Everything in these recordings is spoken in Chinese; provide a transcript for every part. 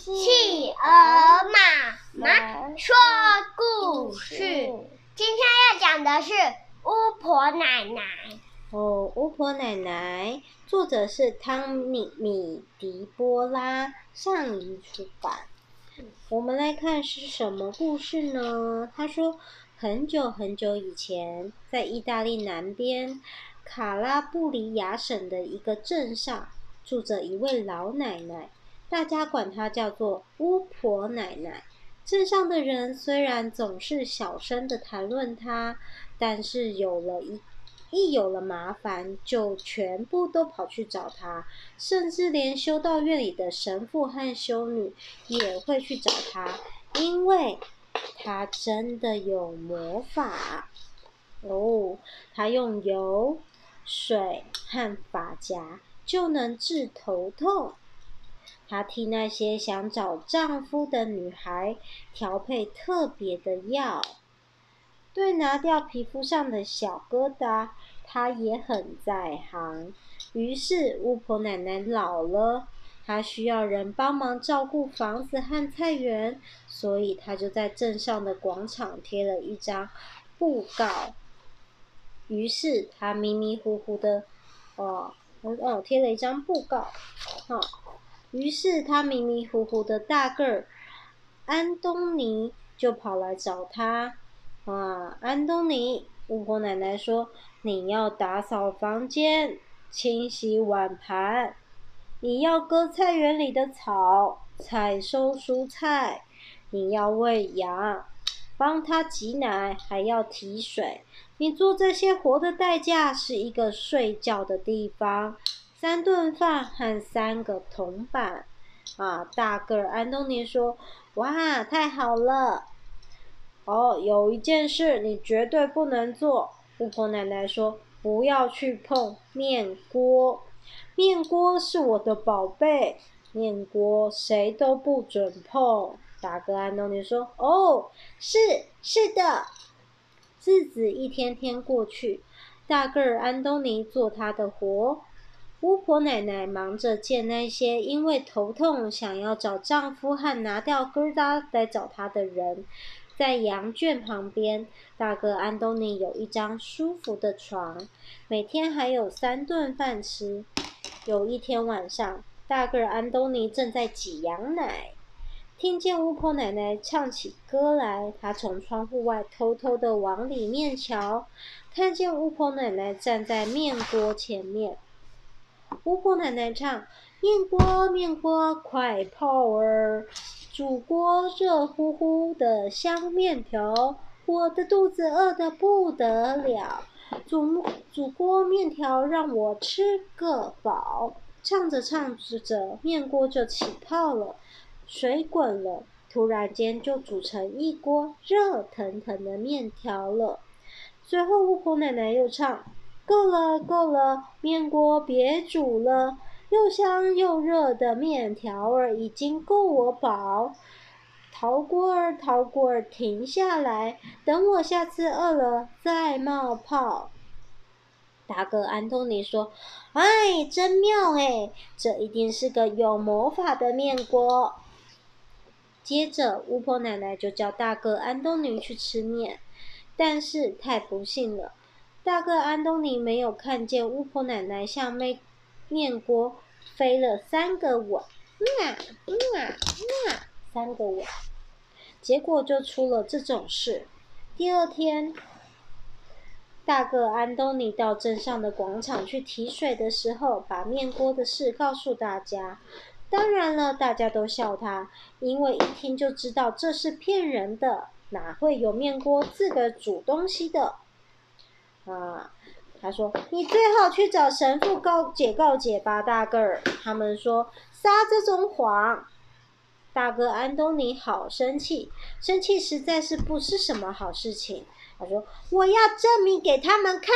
企鹅妈妈说故事，今天要讲的是巫婆奶奶。哦，巫婆奶奶，作者是汤米米狄波拉，上一出版。我们来看是什么故事呢？他说，很久很久以前，在意大利南边卡拉布里亚省的一个镇上，住着一位老奶奶。大家管她叫做巫婆奶奶。镇上的人虽然总是小声的谈论她，但是有了一一有了麻烦，就全部都跑去找她，甚至连修道院里的神父和修女也会去找她，因为她真的有魔法。哦，她用油、水和发夹就能治头痛。她替那些想找丈夫的女孩调配特别的药，对拿掉皮肤上的小疙瘩，她也很在行。于是巫婆奶奶老了，她需要人帮忙照顾房子和菜园，所以她就在镇上的广场贴了一张布告。于是她迷迷糊糊的，哦，哦，贴了一张布告，哦于是他迷迷糊糊的大个儿安东尼就跑来找他。啊，安东尼，巫婆奶奶说：“你要打扫房间，清洗碗盘，你要割菜园里的草，采收蔬菜，你要喂羊，帮他挤奶，还要提水。你做这些活的代价是一个睡觉的地方。”三顿饭和三个铜板，啊！大个儿安东尼说：“哇，太好了！”哦，有一件事你绝对不能做。巫婆奶奶说：“不要去碰面锅，面锅是我的宝贝，面锅谁都不准碰。”大个安东尼说：“哦，是是的。”日子一天天过去，大个儿安东尼做他的活。巫婆奶奶忙着见那些因为头痛想要找丈夫和拿掉疙瘩来找她的人。在羊圈旁边，大个安东尼有一张舒服的床，每天还有三顿饭吃。有一天晚上，大个安东尼正在挤羊奶，听见巫婆奶奶唱起歌来，他从窗户外偷偷地往里面瞧，看见巫婆奶奶站在面锅前面。巫婆奶奶唱：面锅面锅快泡儿，煮锅热乎乎的香面条，我的肚子饿得不得了，煮煮锅面条让我吃个饱。唱着唱着，面锅就起泡了，水滚了，突然间就煮成一锅热腾腾的面条了。随后巫婆奶奶又唱。够了，够了，面锅别煮了，又香又热的面条儿已经够我饱。陶锅儿，陶锅儿，停下来，等我下次饿了再冒泡。大哥安东尼说：“哎，真妙哎，这一定是个有魔法的面锅。”接着，巫婆奶奶就叫大哥安东尼去吃面，但是太不幸了。大个安东尼没有看见巫婆奶奶向面面锅飞了三个吻，嗯啊嗯啊嗯啊，三个吻，结果就出了这种事。第二天，大个安东尼到镇上的广场去提水的时候，把面锅的事告诉大家。当然了，大家都笑他，因为一听就知道这是骗人的，哪会有面锅自个煮东西的？啊，他说：“你最好去找神父告解告解吧，大个儿。”他们说：“撒这种谎。”大哥安东尼好生气，生气实在是不是什么好事情。他说：“我要证明给他们看。”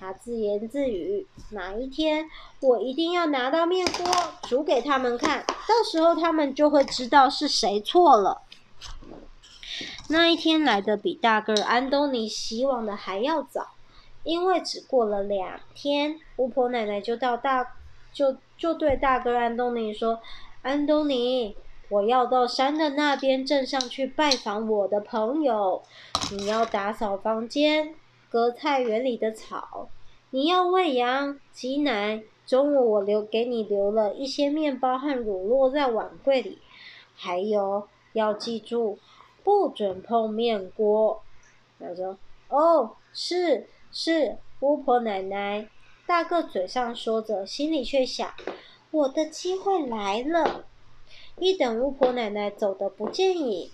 他自言自语：“哪一天我一定要拿到面锅煮给他们看，到时候他们就会知道是谁错了。”那一天来的比大个安东尼希望的还要早。因为只过了两天，巫婆奶奶就到大，就就对大哥安东尼说：“安东尼，我要到山的那边镇上去拜访我的朋友。你要打扫房间，割菜园里的草。你要喂羊、挤奶。中午我留给你留了一些面包和乳酪在碗柜里。还有，要记住，不准碰面锅。他说：“哦，是是，巫婆奶奶。”大个嘴上说着，心里却想：“我的机会来了。”一等巫婆奶奶走得不见影，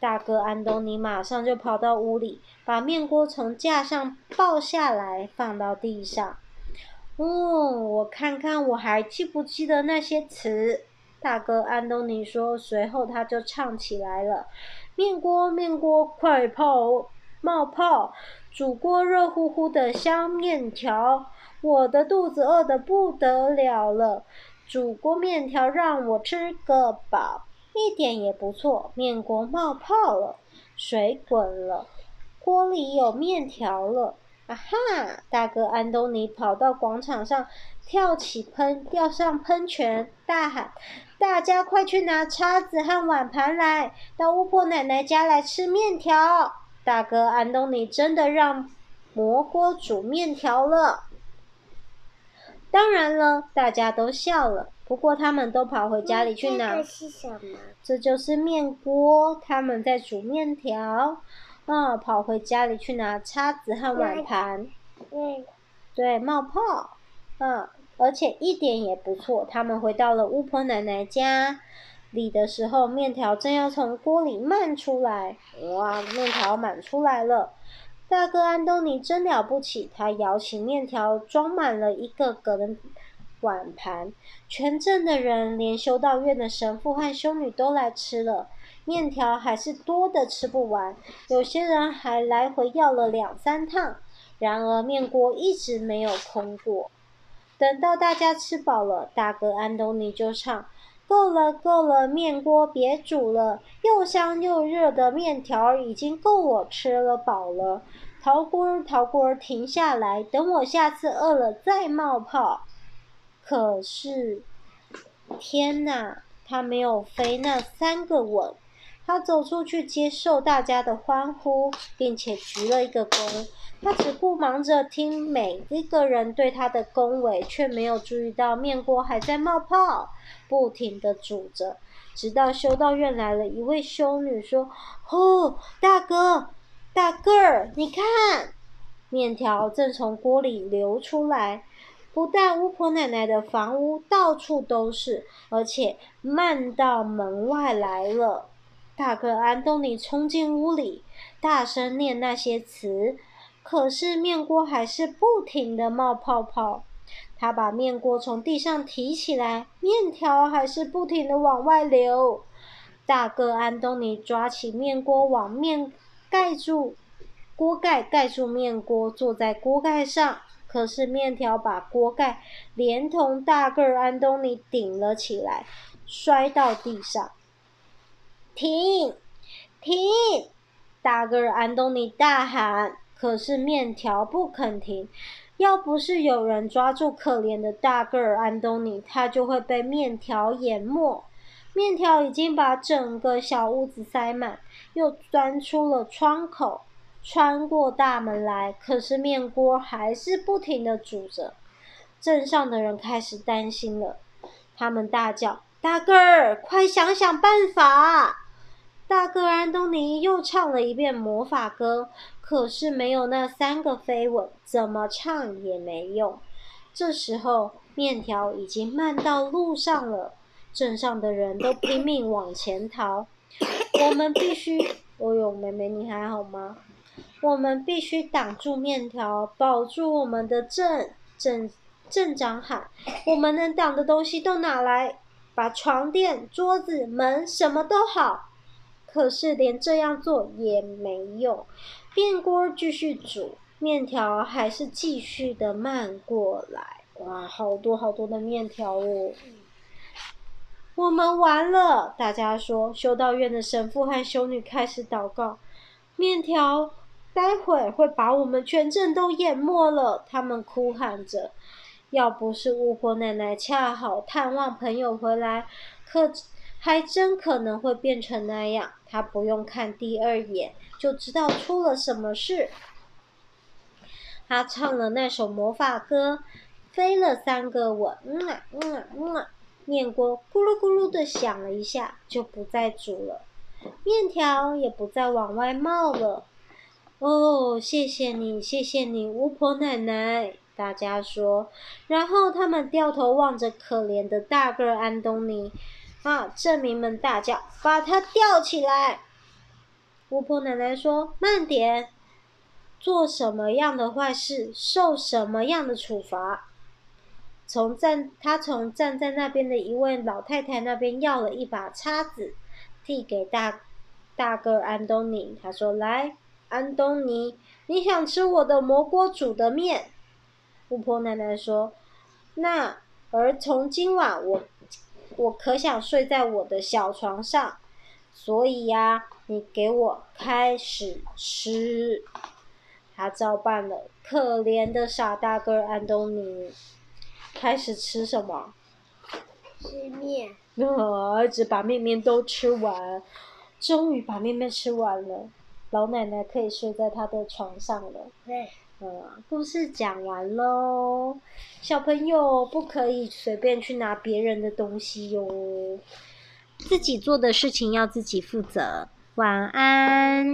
大哥安东尼马上就跑到屋里，把面锅从架上抱下来，放到地上。哦，我看看我还记不记得那些词。大哥安东尼说，随后他就唱起来了：“面锅，面锅，快跑冒泡，煮锅热乎乎的香面条，我的肚子饿得不得了了。”煮锅面条让我吃个饱，一点也不错。面锅冒泡了，水滚了，锅里有面条了。啊哈！大哥安东尼跑到广场上，跳起喷，吊上喷泉，大喊：“大家快去拿叉子和碗盘来，到巫婆奶奶家来吃面条！”大哥安东尼真的让魔锅煮面条了。当然了，大家都笑了。不过他们都跑回家里去拿。这是什么？这就是面锅，他们在煮面条。啊，跑回家里去拿叉子和碗盘。对。对，冒泡。嗯，而且一点也不错。他们回到了巫婆奶奶家里的时候，面条正要从锅里漫出来。哇，面条满出来了。大哥安东尼真了不起，他舀起面条，装满了一个个的碗盘。全镇的人，连修道院的神父和修女都来吃了。面条还是多的吃不完，有些人还来回要了两三趟。然而面锅一直没有空过。等到大家吃饱了，大哥安东尼就唱。够了，够了，面锅别煮了，又香又热的面条已经够我吃了饱了。陶锅，陶锅，停下来，等我下次饿了再冒泡。可是，天哪，他没有飞那三个吻。他走出去接受大家的欢呼，并且鞠了一个躬。他只顾忙着听每一个人对他的恭维，却没有注意到面锅还在冒泡，不停地煮着。直到修道院来了一位修女，说：“哦，大哥，大个儿，你看，面条正从锅里流出来，不但巫婆奶奶的房屋到处都是，而且漫到门外来了。”大个安东尼冲进屋里，大声念那些词，可是面锅还是不停的冒泡泡。他把面锅从地上提起来，面条还是不停的往外流。大个安东尼抓起面锅，往面盖住锅盖，盖住面锅，坐在锅盖上。可是面条把锅盖连同大个安东尼顶了起来，摔到地上。停！停！大个儿安东尼大喊，可是面条不肯停。要不是有人抓住可怜的大个儿安东尼，他就会被面条淹没。面条已经把整个小屋子塞满，又钻出了窗口，穿过大门来。可是面锅还是不停的煮着。镇上的人开始担心了，他们大叫：“大个儿，快想想办法！”大个安东尼又唱了一遍魔法歌，可是没有那三个飞吻，怎么唱也没用。这时候，面条已经漫到路上了，镇上的人都拼命往前逃。我们必须，哦哟，妹妹你还好吗？我们必须挡住面条，保住我们的镇。镇镇长喊：“我们能挡的东西都拿来，把床垫、桌子、门，什么都好。”可是连这样做也没用，面锅继续煮，面条还是继续的漫过来。哇，好多好多的面条哦！我们完了，大家说。修道院的神父和修女开始祷告，面条待会儿会把我们全镇都淹没了。他们哭喊着，要不是巫婆奶奶恰好探望朋友回来，可。还真可能会变成那样。他不用看第二眼，就知道出了什么事。他唱了那首魔法歌，飞了三个吻，嗯啊嗯啊嗯啊，面锅咕噜咕噜的响了一下，就不再煮了，面条也不再往外冒了。哦，谢谢你，谢谢你，巫婆奶奶！大家说，然后他们掉头望着可怜的大个安东尼，啊，镇民们大叫：“把他吊起来！”巫婆奶奶说：“慢点。”做什么样的坏事，受什么样的处罚。从站，他从站在那边的一位老太太那边要了一把叉子，递给大大个安东尼。他说：“来，安东尼，你想吃我的蘑菇煮的面？”巫婆奶奶说：“那而从今晚我，我可想睡在我的小床上，所以呀，你给我开始吃。”他照办了，可怜的傻大个安东尼，开始吃什么？吃面。儿子把面面都吃完，终于把面面吃完了，老奶奶可以睡在他的床上了。对。呃，故事讲完喽，小朋友不可以随便去拿别人的东西哟，自己做的事情要自己负责。晚安。